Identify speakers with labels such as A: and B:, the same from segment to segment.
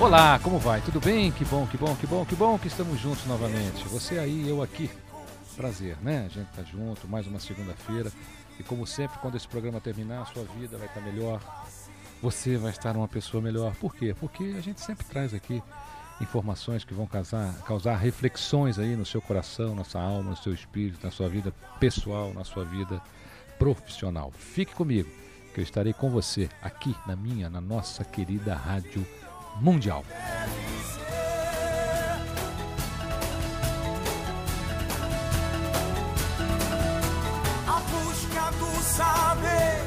A: Olá, como vai? Tudo bem? Que bom, que bom, que bom, que bom que estamos juntos novamente. Você aí, eu aqui. Prazer, né? A gente tá junto, mais uma segunda-feira. E como sempre, quando esse programa terminar, a sua vida vai estar melhor. Você vai estar uma pessoa melhor. Por quê? Porque a gente sempre traz aqui informações que vão causar, causar reflexões aí no seu coração, na sua alma, no seu espírito, na sua vida pessoal, na sua vida profissional. Fique comigo, que eu estarei com você aqui na minha, na nossa querida Rádio Mundial.
B: A busca do saber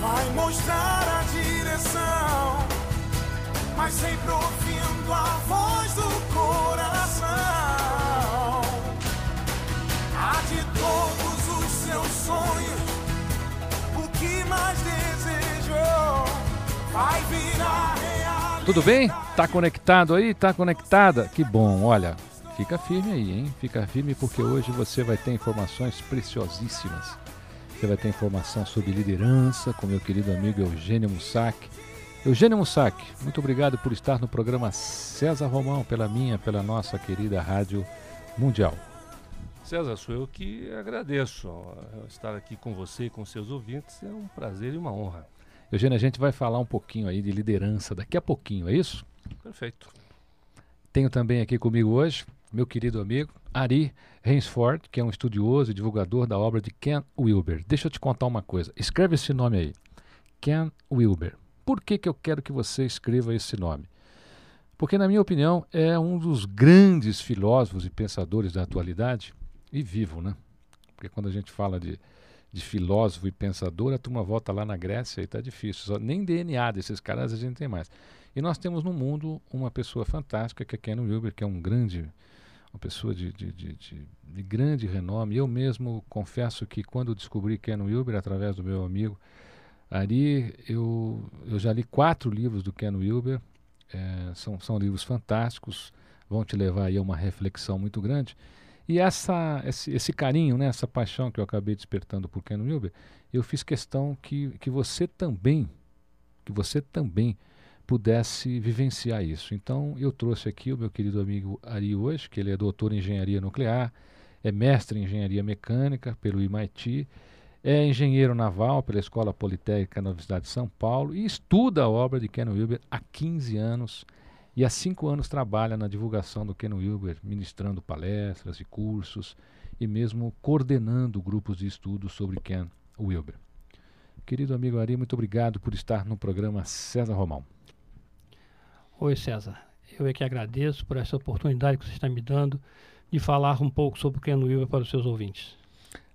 B: vai mostrar a direção, mas sempre ouvindo
A: Tudo bem? Tá conectado aí? Tá conectada? Que bom, olha. Fica firme aí, hein? Fica firme porque hoje você vai ter informações preciosíssimas. Você vai ter informação sobre liderança com meu querido amigo Eugênio Mussac. Eugênio Mussac, muito obrigado por estar no programa César Romão, pela minha, pela nossa querida Rádio Mundial.
C: César, sou eu que agradeço estar aqui com você e com seus ouvintes. É um prazer e uma honra.
A: Eugênio, a gente vai falar um pouquinho aí de liderança daqui a pouquinho, é isso?
C: Perfeito.
A: Tenho também aqui comigo hoje meu querido amigo Ari Rainsford, que é um estudioso e divulgador da obra de Ken Wilber. Deixa eu te contar uma coisa. Escreve esse nome aí. Ken Wilber. Por que, que eu quero que você escreva esse nome? Porque, na minha opinião, é um dos grandes filósofos e pensadores da atualidade e vivo, né? Porque quando a gente fala de, de filósofo e pensador, a turma volta lá na Grécia e está difícil. Só, nem DNA desses caras a gente tem mais. E nós temos no mundo uma pessoa fantástica, que é Ken Wilber, que é um grande, uma pessoa de, de, de, de, de grande renome. Eu mesmo confesso que quando descobri Ken Wilber, através do meu amigo Ari, eu, eu já li quatro livros do Ken Wilber. É, são, são livros fantásticos, vão te levar aí a uma reflexão muito grande. E essa, esse, esse carinho, né, essa paixão que eu acabei despertando por Ken Wilber, eu fiz questão que, que você também, que você também pudesse vivenciar isso. Então eu trouxe aqui o meu querido amigo Ari hoje, que ele é doutor em engenharia nuclear, é mestre em engenharia mecânica pelo MIT, é engenheiro naval pela Escola Politécnica na Universidade de São Paulo e estuda a obra de Ken Wilber há 15 anos e há cinco anos trabalha na divulgação do Ken Wilber, ministrando palestras e cursos e mesmo coordenando grupos de estudo sobre Ken Wilber. Querido amigo Ari, muito obrigado por estar no programa César Romão.
D: Oi, César. Eu é que agradeço por essa oportunidade que você está me dando de falar um pouco sobre o Ken Wilber para os seus ouvintes.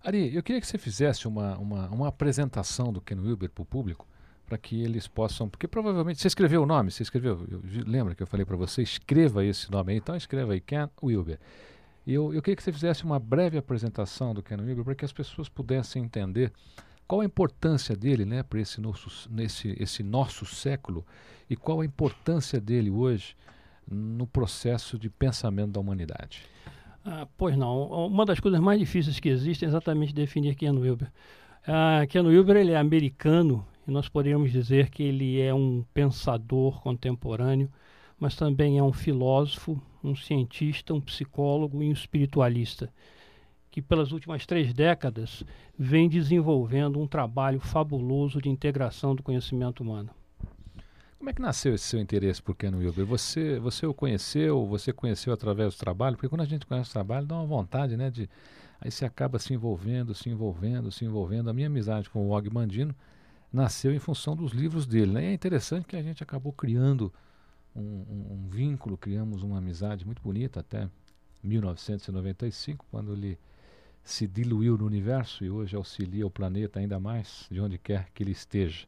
A: Ari, eu queria que você fizesse uma, uma, uma apresentação do Ken Wilber para o público, para que eles possam. Porque provavelmente. Você escreveu o nome? Você escreveu? Eu, lembra que eu falei para você? Escreva esse nome aí. Então escreva aí, Ken Wilber. E eu, eu queria que você fizesse uma breve apresentação do Ken Wilber para que as pessoas pudessem entender qual a importância dele né, para esse nosso, nesse, esse nosso século e qual a importância dele hoje no processo de pensamento da humanidade?
D: Ah, pois não. Uma das coisas mais difíceis que existem é exatamente definir Ken Wilber. Ah, Ken Wilber ele é americano e nós poderíamos dizer que ele é um pensador contemporâneo, mas também é um filósofo, um cientista, um psicólogo e um espiritualista, que pelas últimas três décadas vem desenvolvendo um trabalho fabuloso de integração do conhecimento humano.
A: Como é que nasceu esse seu interesse por Ken Wilber? Você, você o conheceu, você conheceu através do trabalho? Porque quando a gente conhece o trabalho, dá uma vontade, né? De, aí você acaba se envolvendo, se envolvendo, se envolvendo. A minha amizade com o Og Mandino nasceu em função dos livros dele. Né? E é interessante que a gente acabou criando um, um, um, vínculo, criamos uma amizade muito bonita até 1995, quando ele se diluiu no universo e hoje auxilia o planeta ainda mais, de onde quer que ele esteja.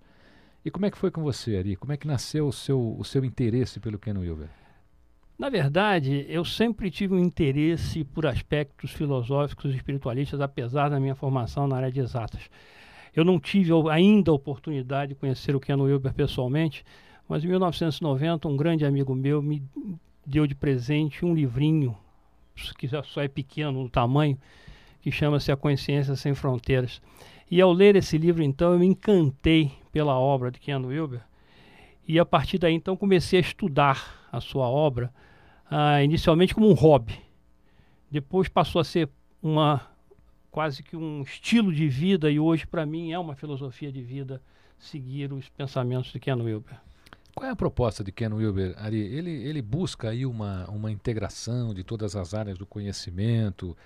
A: E como é que foi com você, Ari? Como é que nasceu o seu, o seu interesse pelo Ken Wilber?
D: Na verdade, eu sempre tive um interesse por aspectos filosóficos e espiritualistas, apesar da minha formação na área de exatas. Eu não tive ainda a oportunidade de conhecer o Ken Wilber pessoalmente, mas em 1990 um grande amigo meu me deu de presente um livrinho, que só é pequeno no tamanho, que chama-se A Consciência Sem Fronteiras. E ao ler esse livro, então, eu me encantei pela obra de Ken Wilber. E a partir daí, então, comecei a estudar a sua obra, uh, inicialmente como um hobby. Depois passou a ser uma quase que um estilo de vida e hoje para mim é uma filosofia de vida seguir os pensamentos de Ken Wilber.
A: Qual é a proposta de Ken Wilber, Ari? Ele, ele busca aí uma, uma integração de todas as áreas do conhecimento,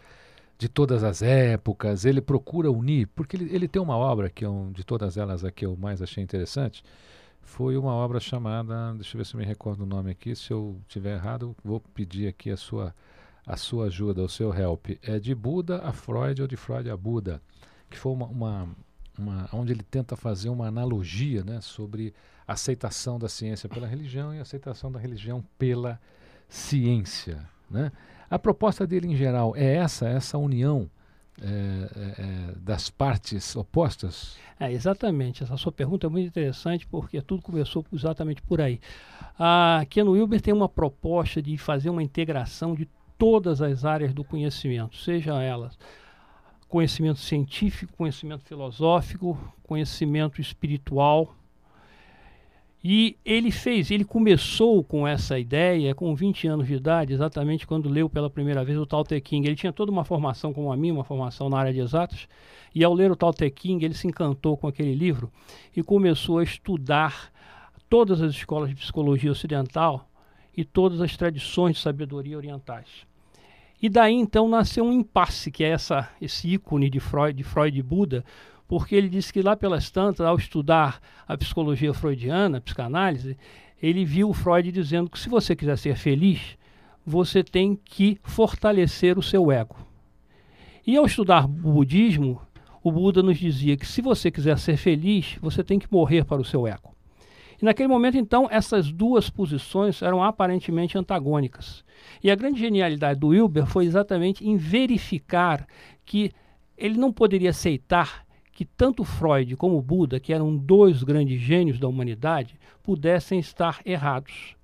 A: de todas as épocas, ele procura unir, porque ele, ele tem uma obra que é um, de todas elas a que eu mais achei interessante, foi uma obra chamada, deixa eu ver se eu me recordo o nome aqui, se eu tiver errado, vou pedir aqui a sua a sua ajuda, o seu help, é de Buda a Freud ou de Freud a Buda, que foi uma, uma, uma onde ele tenta fazer uma analogia né, sobre aceitação da ciência pela religião e aceitação da religião pela ciência. Né? A proposta dele em geral é essa, essa união é, é, é, das partes opostas?
D: É, exatamente. Essa sua pergunta é muito interessante porque tudo começou exatamente por aí. A Ken Wilber tem uma proposta de fazer uma integração de todas as áreas do conhecimento, seja elas conhecimento científico, conhecimento filosófico, conhecimento espiritual. E ele fez, ele começou com essa ideia com 20 anos de idade, exatamente quando leu pela primeira vez o Tao Te. Ele tinha toda uma formação como a minha, uma formação na área de exatas, e ao ler o Tao Te ele se encantou com aquele livro e começou a estudar todas as escolas de psicologia ocidental e todas as tradições de sabedoria orientais. E daí então nasceu um impasse, que é essa, esse ícone de Freud, de Freud e Buda, porque ele disse que lá pelas tantas, ao estudar a psicologia freudiana, a psicanálise, ele viu o Freud dizendo que se você quiser ser feliz, você tem que fortalecer o seu ego. E ao estudar o budismo, o Buda nos dizia que se você quiser ser feliz, você tem que morrer para o seu ego. E naquele momento, então, essas duas posições eram aparentemente antagônicas. E a grande genialidade do Wilber foi exatamente em verificar que ele não poderia aceitar que tanto Freud como Buda, que eram dois grandes gênios da humanidade, pudessem estar errados.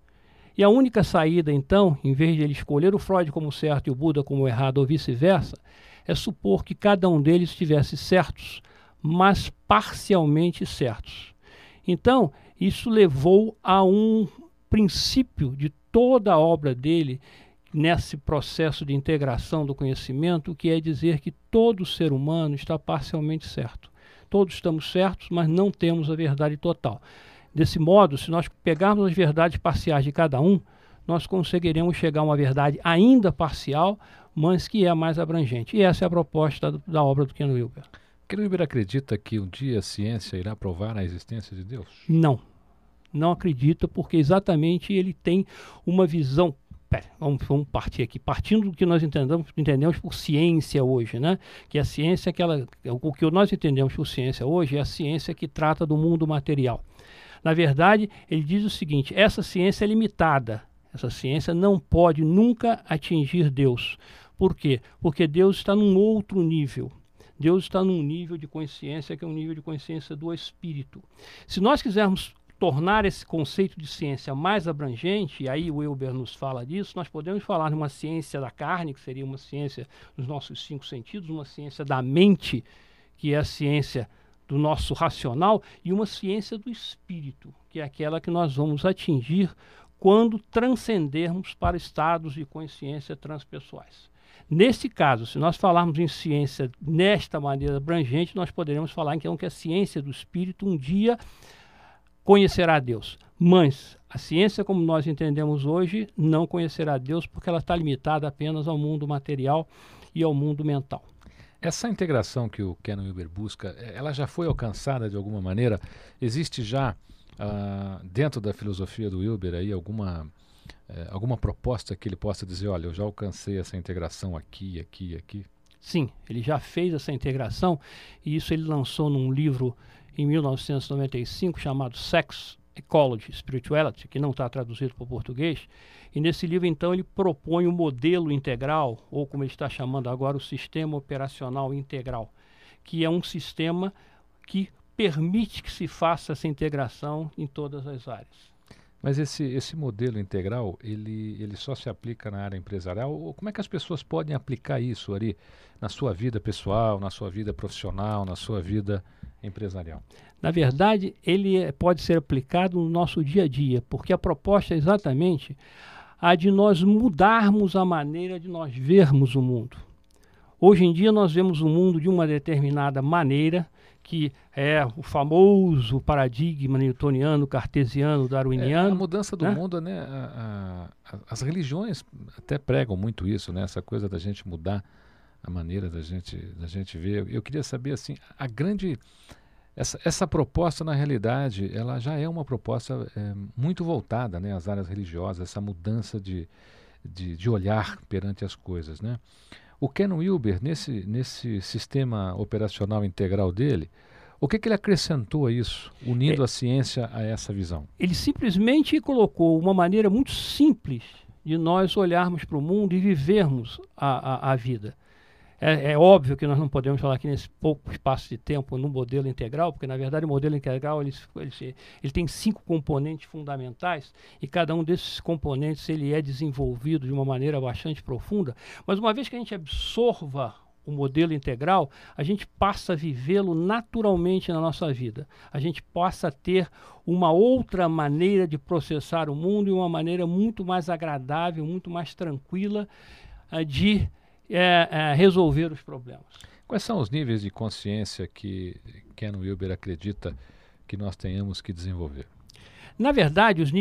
D: E a única saída, então, em vez de ele escolher o Freud como certo e o Buda como errado ou vice-versa, é supor que cada um deles estivesse certos, mas parcialmente certos. Então, isso levou a um princípio de toda a obra dele nesse processo de integração do conhecimento, que é dizer que todo ser humano está parcialmente certo. Todos estamos certos, mas não temos a verdade total. Desse modo, se nós pegarmos as verdades parciais de cada um, nós conseguiremos chegar a uma verdade ainda parcial, mas que é mais abrangente. E essa é a proposta da obra do Ken Wilber.
A: Wilber acredita que um dia a ciência irá provar a existência de Deus?
D: Não não acredita, porque exatamente ele tem uma visão. Pera, vamos, vamos partir aqui. Partindo do que nós entendemos, entendemos por ciência hoje, né? Que a ciência, aquela, o que nós entendemos por ciência hoje é a ciência que trata do mundo material. Na verdade, ele diz o seguinte: essa ciência é limitada. Essa ciência não pode nunca atingir Deus. Por quê? Porque Deus está num outro nível. Deus está num nível de consciência que é um nível de consciência do espírito. Se nós quisermos tornar esse conceito de ciência mais abrangente, e aí o Wilber nos fala disso, nós podemos falar de uma ciência da carne, que seria uma ciência dos nossos cinco sentidos, uma ciência da mente, que é a ciência do nosso racional, e uma ciência do espírito, que é aquela que nós vamos atingir quando transcendermos para estados de consciência transpessoais. Nesse caso, se nós falarmos em ciência nesta maneira abrangente, nós poderemos falar então que a ciência do espírito um dia conhecerá Deus. Mas a ciência, como nós entendemos hoje, não conhecerá Deus porque ela está limitada apenas ao mundo material e ao mundo mental.
A: Essa integração que o Ken Wilber busca, eh, ela já foi alcançada de alguma maneira? Existe já uh, dentro da filosofia do Wilber aí alguma uh, alguma proposta que ele possa dizer, olha, eu já alcancei essa integração aqui, aqui, aqui?
D: Sim, ele já fez essa integração e isso ele lançou num livro em 1995 chamado Sex Ecology Spirituality, que não está traduzido para o português. E nesse livro, então, ele propõe o um modelo integral, ou como ele está chamando agora, o sistema operacional integral, que é um sistema que permite que se faça essa integração em todas as áreas.
A: Mas esse, esse modelo integral, ele, ele só se aplica na área empresarial? Como é que as pessoas podem aplicar isso ali na sua vida pessoal, na sua vida profissional, na sua vida empresarial?
D: Na verdade, ele é, pode ser aplicado no nosso dia a dia, porque a proposta é exatamente a de nós mudarmos a maneira de nós vermos o mundo. Hoje em dia nós vemos o mundo de uma determinada maneira, que é o famoso paradigma newtoniano, cartesiano, darwiniano. É,
A: a mudança do né? mundo, né? A, a, as religiões até pregam muito isso, né? Essa coisa da gente mudar a maneira da gente, da gente ver. Eu queria saber assim, a grande essa, essa proposta na realidade, ela já é uma proposta é, muito voltada, né, às áreas religiosas, essa mudança de, de, de olhar perante as coisas, né? O Ken Wilber, nesse, nesse sistema operacional integral dele, o que, que ele acrescentou a isso, unindo é, a ciência a essa visão?
D: Ele simplesmente colocou uma maneira muito simples de nós olharmos para o mundo e vivermos a, a, a vida. É, é, óbvio que nós não podemos falar aqui nesse pouco espaço de tempo no modelo integral, porque na verdade o modelo integral ele, ele, ele, tem cinco componentes fundamentais e cada um desses componentes ele é desenvolvido de uma maneira bastante profunda. Mas uma vez que a gente absorva o modelo integral, a gente passa a vivê-lo naturalmente na nossa vida. A gente passa a ter uma outra maneira de processar o mundo e uma maneira muito mais agradável, muito mais tranquila uh, de é, é, resolver os problemas.
A: Quais são os níveis de consciência que Ken Wilber acredita que nós tenhamos que desenvolver?
D: Na verdade, os,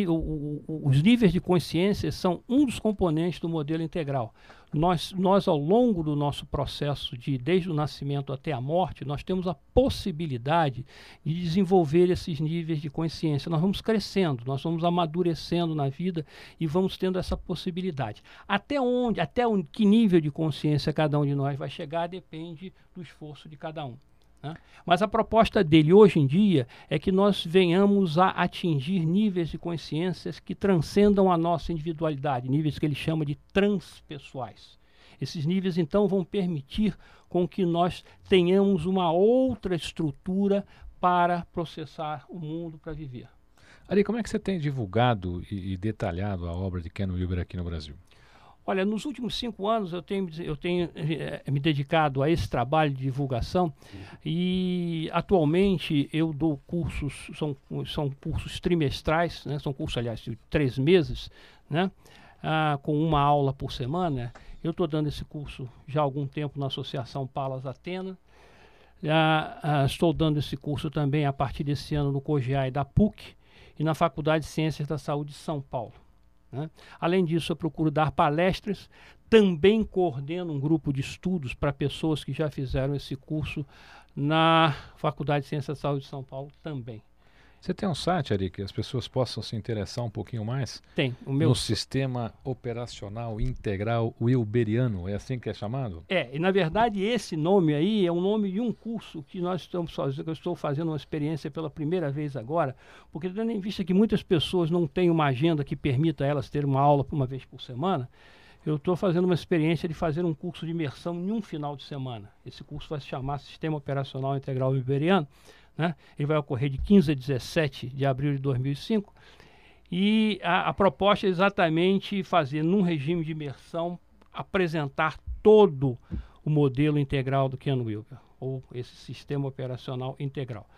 D: os, níveis de consciência são um dos componentes do modelo integral. Nós, nós, ao longo do nosso processo, de desde o nascimento até a morte, nós temos a possibilidade de desenvolver esses níveis de consciência. Nós vamos crescendo, nós vamos amadurecendo na vida e vamos tendo essa possibilidade. Até onde, até que nível de consciência cada um de nós vai chegar depende do esforço de cada um. Né? Mas a proposta dele hoje em dia é que nós venhamos a atingir níveis de consciências que transcendam a nossa individualidade, níveis que ele chama de transpessoais. Esses níveis, então, vão permitir com que nós tenhamos uma outra estrutura para processar o mundo, para viver.
A: Ari, como é que você tem divulgado e, e detalhado a obra de Ken Wilber aqui no Brasil?
D: Olha, nos últimos cinco anos eu tenho, eu tenho eh, me dedicado a esse trabalho de divulgação e atualmente eu dou cursos, são, são cursos trimestrais, né, são cursos, aliás, de três meses, né, ah, com uma aula por semana. Eu estou dando esse curso já há algum tempo na Associação Palas Atena. Ah, ah, estou dando esse curso também a partir desse ano no COGEAI da PUC e na Faculdade de Ciências da Saúde de São Paulo. Né? Além disso, eu procuro dar palestras, também coordeno um grupo de estudos para pessoas que já fizeram esse curso na Faculdade de Ciências da Saúde de São Paulo também.
A: Você tem um site, Ari, que as pessoas possam se interessar um pouquinho mais?
D: Tem.
A: O meu... No Sistema Operacional Integral Wilberiano, é assim que é chamado?
D: É, e na verdade esse nome aí é o nome de um curso que nós estamos fazendo, eu estou fazendo uma experiência pela primeira vez agora, porque tendo em vista que muitas pessoas não têm uma agenda que permita elas ter uma aula uma vez por semana, eu estou fazendo uma experiência de fazer um curso de imersão em um final de semana. Esse curso vai se chamar Sistema Operacional Integral Iberiano. Né? Ele vai ocorrer de 15 a 17 de abril de 2005. E a, a proposta é exatamente fazer, num regime de imersão, apresentar todo o modelo integral do Ken Wilber, ou esse sistema operacional integral.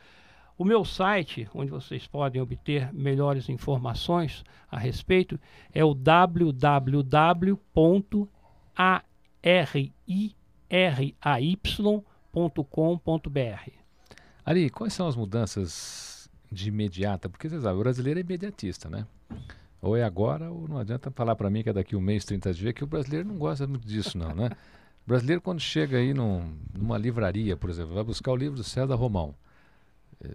D: O meu site, onde vocês podem obter melhores informações a respeito, é o www.ariray.com.br.
A: Ari, quais são as mudanças de imediata? Porque você sabe, o brasileiro é imediatista, né? Ou é agora, ou não adianta falar para mim que é daqui um mês, 30 dias, que o brasileiro não gosta muito disso, não, né? O brasileiro, quando chega aí num, numa livraria, por exemplo, vai buscar o livro do César Romão.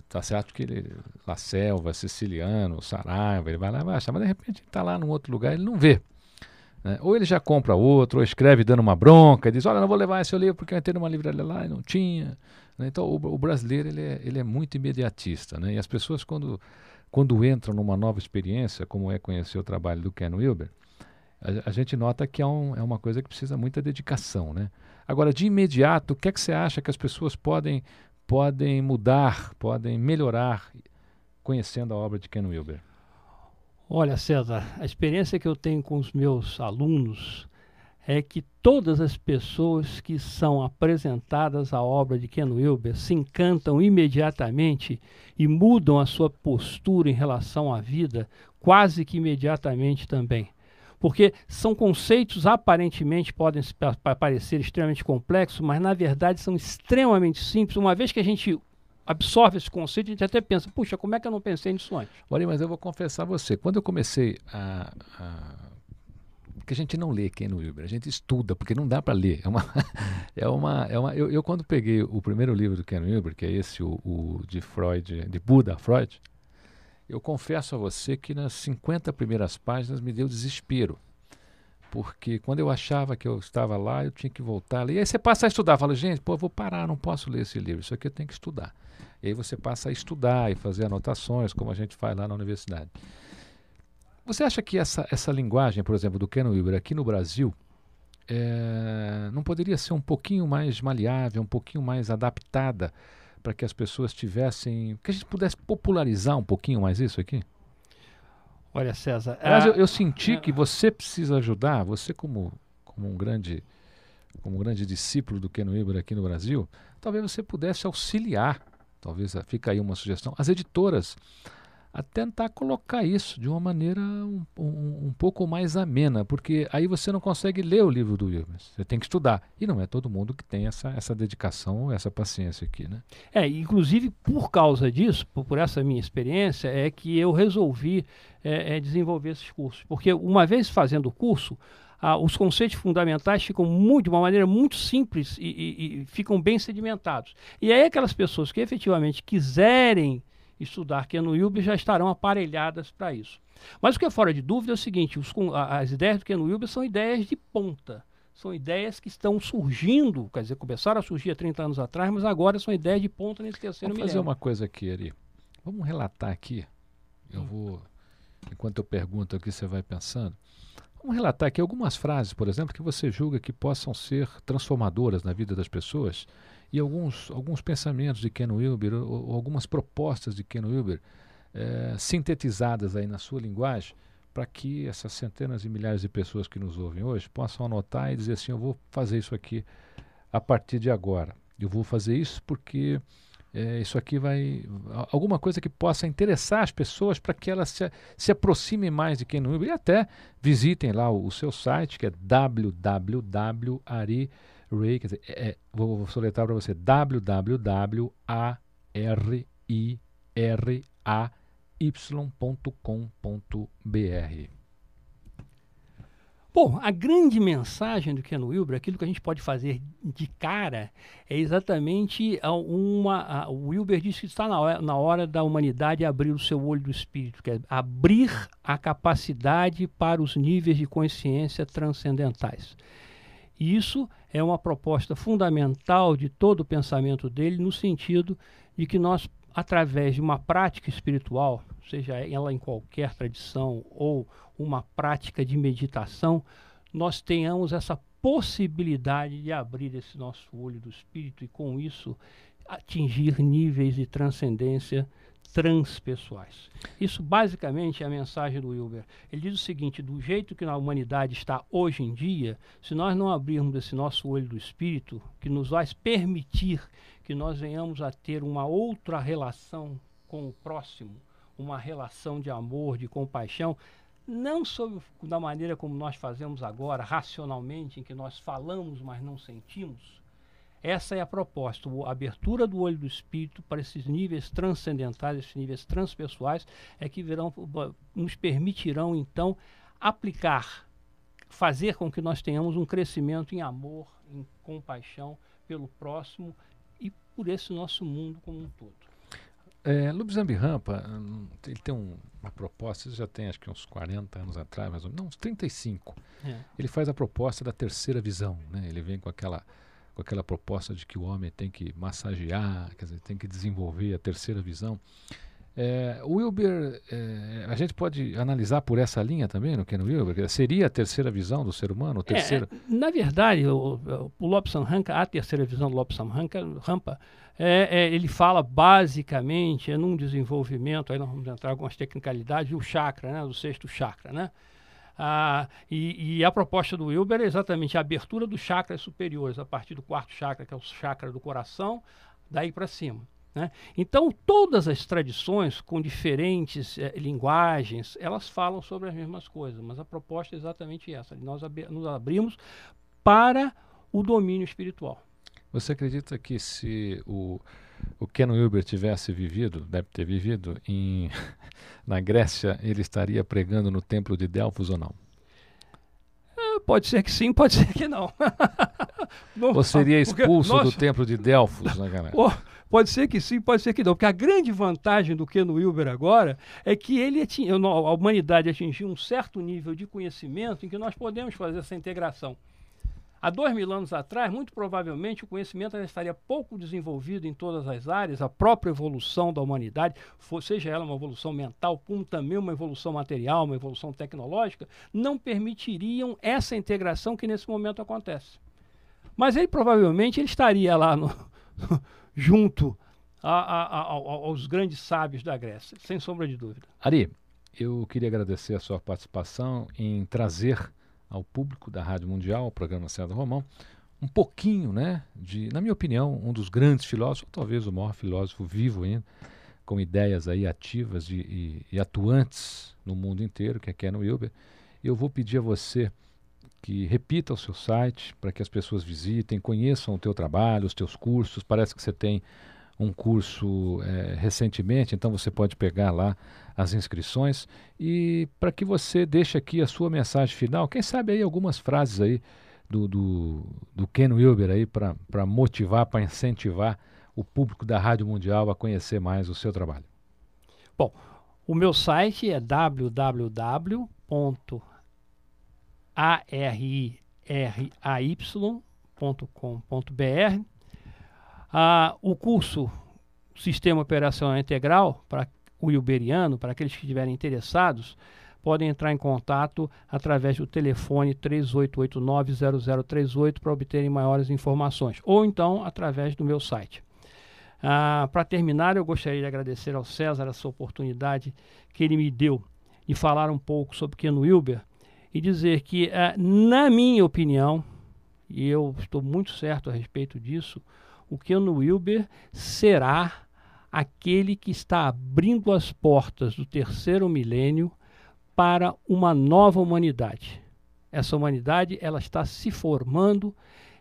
A: Tá certo que ele, La Selva, Siciliano, Saraiva, ele vai lá e vai achar, mas de repente ele está lá num outro lugar, ele não vê. Né? Ou ele já compra outro, ou escreve dando uma bronca, diz, olha, não vou levar esse livro porque eu entrei numa livraria lá e não tinha. Né? Então o, o, brasileiro ele é, ele é muito imediatista, né? e as pessoas quando, quando entram numa nova experiência, como é conhecer o trabalho do Ken Wilber, a, a gente nota que é, um, é uma coisa que precisa muita dedicação. Né? Agora, de imediato, o que é que você acha que as pessoas podem podem mudar, podem melhorar conhecendo a obra de Ken Wilber?
D: Olha, César, a experiência que eu tenho com os meus alunos é que todas as pessoas que são apresentadas à obra de Ken Wilber se encantam imediatamente e mudam a sua postura em relação à vida quase que imediatamente também porque são conceitos aparentemente podem parecer extremamente complexos, mas na verdade são extremamente simples. Uma vez que a gente absorve esse conceito, a gente até pensa, puxa, como é que eu não pensei nisso antes?
A: Olha, mas eu vou confessar a você, quando eu comecei a, a... porque a gente não lê no Uber, a gente estuda, porque não dá para ler. É uma, é uma, é uma eu, eu, quando peguei o primeiro livro do Ken Wilber, que é esse, o, o de Freud, de Buda Freud, eu confesso a você que nas 50 primeiras páginas me deu desespero. Porque quando eu achava que eu estava lá, eu tinha que voltar. E aí você passa a estudar, fala, gente, pô, eu vou parar, não posso ler esse livro, isso aqui eu tenho que estudar. E aí você passa a estudar e fazer anotações, como a gente faz lá na universidade. Você acha que essa, essa linguagem, por exemplo, do Ken Wilber aqui no Brasil, é, não poderia ser um pouquinho mais maleável, um pouquinho mais adaptada para que as pessoas tivessem. que a gente pudesse popularizar um pouquinho mais isso aqui?
D: Olha, César.
A: Mas eu, eu, senti que você precisa ajudar, você como, como um grande como um grande discípulo do Ken Wilber aqui no Brasil, talvez você pudesse auxiliar, talvez fica aí uma sugestão, as editoras a tentar colocar isso de uma maneira um, um, um, pouco mais amena, porque aí você não consegue ler o livro do Williams, você tem que estudar. E não é todo mundo que tem essa, essa dedicação, essa paciência aqui, né?
D: É, inclusive por causa disso, por, por essa minha experiência, é que eu resolvi é, é, desenvolver esses cursos. Porque uma vez fazendo o curso, ah, os conceitos fundamentais ficam muito, de uma maneira muito simples e, e, e ficam bem sedimentados. E aí aquelas pessoas que efetivamente quiserem estudar que é no já estarão aparelhadas para isso. Mas o que é fora de dúvida é o seguinte: os, as ideias do Ken Wilber são ideias de ponta. São ideias que estão surgindo, quer dizer, começaram a surgir há 30 anos atrás, mas agora são ideias de ponta nesse terceiro
A: Vamos fazer uma coisa aqui, Ari. Vamos relatar aqui. Eu hum. vou, enquanto eu pergunto aqui, você vai pensando. Vamos relatar aqui algumas frases, por exemplo, que você julga que possam ser transformadoras na vida das pessoas e alguns, alguns pensamentos de Ken Wilber, ou, ou algumas propostas de Ken Wilber, é, sintetizadas aí na sua linguagem, para que essas centenas de milhares de pessoas que nos ouvem hoje possam anotar e dizer assim: eu vou fazer isso aqui a partir de agora. Eu vou fazer isso porque é, isso aqui vai. alguma coisa que possa interessar as pessoas para que elas se, se aproximem mais de Ken Wilber e até visitem lá o, o seu site, que é www.ari.com Ray, quer dizer, é, é vou, vou soletrar para você, www.a-r-i-r-a-y.com.br.
D: Bom, a grande mensagem do Ken Wilber, aquilo que a gente pode fazer de cara, é exatamente uma. A, o Wilber disse que está na hora, na hora da humanidade abrir o seu olho do espírito, quer dizer, abrir a capacidade para os níveis de consciência transcendentais. Isso é uma proposta fundamental de todo o pensamento dele, no sentido de que nós, através de uma prática espiritual, seja ela em qualquer tradição ou uma prática de meditação, nós tenhamos essa possibilidade de abrir esse nosso olho do espírito e com isso atingir níveis de transcendência transpessoais. Isso basicamente é a mensagem do Wilber. Ele diz o seguinte: do jeito que a humanidade está hoje em dia, se nós não abrirmos esse nosso olho do espírito, que nos vai permitir que nós venhamos a ter uma outra relação com o próximo, uma relação de amor, de compaixão, não sob, da maneira como nós fazemos agora, racionalmente, em que nós falamos, mas não sentimos. Essa é a proposta, a abertura do olho do espírito para esses níveis transcendentais, esses níveis transpessoais, é que virão, nos permitirão, então, aplicar, fazer com que nós tenhamos um crescimento em amor, em compaixão pelo próximo e por esse nosso mundo como um todo.
A: É, Lubzambi Rampa, hum, ele tem um, uma proposta, isso já tem acho que uns 40 anos atrás, mais ou menos, não, uns 35. É. Ele faz a proposta da terceira visão, né? Ele vem com aquela, com aquela proposta de que o homem tem que massagear, quer dizer, tem que desenvolver a terceira visão. É, Wilber, é, a gente pode analisar por essa linha também, no Ken Wilber? Seria a terceira visão do ser humano? Terceira...
D: É, na verdade, o, o Lobsam Ranka, a terceira visão do Lobsam Rampa, é, é, ele fala basicamente é num desenvolvimento, aí nós vamos entrar em algumas tecnicalidades, do chakra, né, do sexto chakra, né? Ah, e, e, a proposta do Wilber é exatamente a abertura dos chakras superiores, a partir do quarto chakra, que é o chakra do coração, daí para cima. Né? Então, todas as tradições, com diferentes eh, linguagens, elas falam sobre as mesmas coisas, mas a proposta é exatamente essa: nós ab nos abrimos para o domínio espiritual.
A: Você acredita que se o, o Ken Wilber tivesse vivido, deve ter vivido, em, na Grécia, ele estaria pregando no templo de Delfos ou não?
D: É, pode ser que sim, pode ser que não.
A: Ou seria expulso Porque, do templo de Delfos, né, galera?
D: Pode ser que sim, pode ser que não. Porque a grande vantagem do Ken Wilber agora é que ele a humanidade atingiu um certo nível de conhecimento em que nós podemos fazer essa integração. Há dois mil anos atrás, muito provavelmente, o conhecimento estaria pouco desenvolvido em todas as áreas, a própria evolução da humanidade, seja ela uma evolução mental, como também uma evolução material, uma evolução tecnológica, não permitiriam essa integração que nesse momento acontece. Mas ele provavelmente ele estaria lá no, junto a, a, a, aos grandes sábios da Grécia, sem sombra de dúvida.
A: Ari, eu queria agradecer a sua participação em trazer ao público da Rádio Mundial, o programa César Romão, um pouquinho, né, de, na minha opinião, um dos grandes filósofos, talvez o maior filósofo vivo ainda, com ideias aí ativas e, e atuantes no mundo inteiro, que é Ken Wilber. Eu vou pedir a você que repita o seu site para que as pessoas visitem, conheçam o teu trabalho, os teus cursos. Parece que você tem um curso é, recentemente, então você pode pegar lá as inscrições e para que você deixe aqui a sua mensagem final, quem sabe aí algumas frases aí do, do, do Ken Wilber aí para motivar, para incentivar o público da Rádio Mundial a conhecer mais o seu trabalho.
D: Bom, o meu site é www ariray.com.br. Ah, o curso Sistema Operacional Integral, para o Iberiano, para aqueles que estiverem interessados, podem entrar em contato através do telefone 3889-0038 para obterem maiores informações, ou então através do meu site. Ah, para terminar, eu gostaria de agradecer ao César essa oportunidade que ele me deu de falar um pouco sobre Ken Wilber, e dizer que, uh, na minha opinião, e eu estou muito certo a respeito disso, o Ken Wilber será aquele que está abrindo as portas do terceiro milênio para uma nova humanidade. Essa humanidade ela está se formando,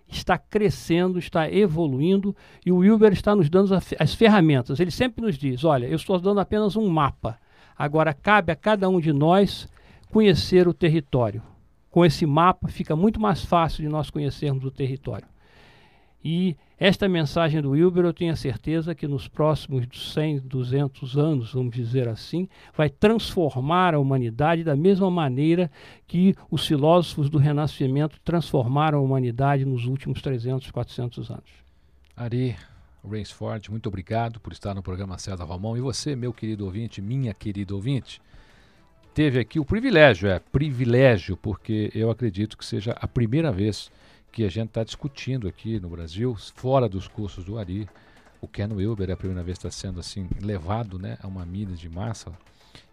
D: está crescendo, está evoluindo e o Wilber está nos dando as ferramentas. Ele sempre nos diz: olha, eu estou dando apenas um mapa. Agora cabe a cada um de nós conhecer o território. Com esse mapa fica muito mais fácil de nós conhecermos o território. E esta mensagem do Wilber, eu tenho a certeza que nos próximos 100, 200 anos, vamos dizer assim, vai transformar a humanidade da mesma maneira que os filósofos do Renascimento transformaram a humanidade nos últimos 300, 400 anos.
A: Ari Rainsford, muito obrigado por estar no programa César Romão. E você, meu querido ouvinte, minha querida ouvinte, teve aqui o privilégio, é privilégio, porque eu acredito que seja a primeira vez que a gente está discutindo aqui no Brasil, fora dos cursos do Ari. O Ken Wilber é a primeira vez está sendo assim levado né, a uma mídia de massa.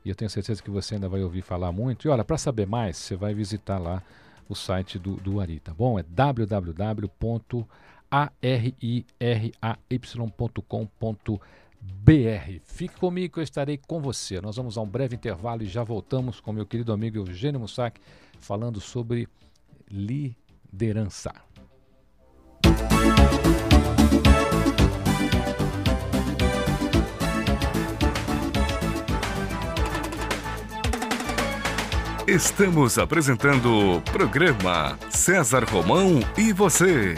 A: E eu tenho certeza que você ainda vai ouvir falar muito. E olha, para saber mais, você vai visitar lá o site do, do Ari, tá bom? É www.ariray.com.br. Fique comigo eu estarei com você. Nós vamos a um breve intervalo e já voltamos com meu querido amigo Eugênio Mussac falando sobre liderança.
E: Estamos apresentando o programa César Romão e você.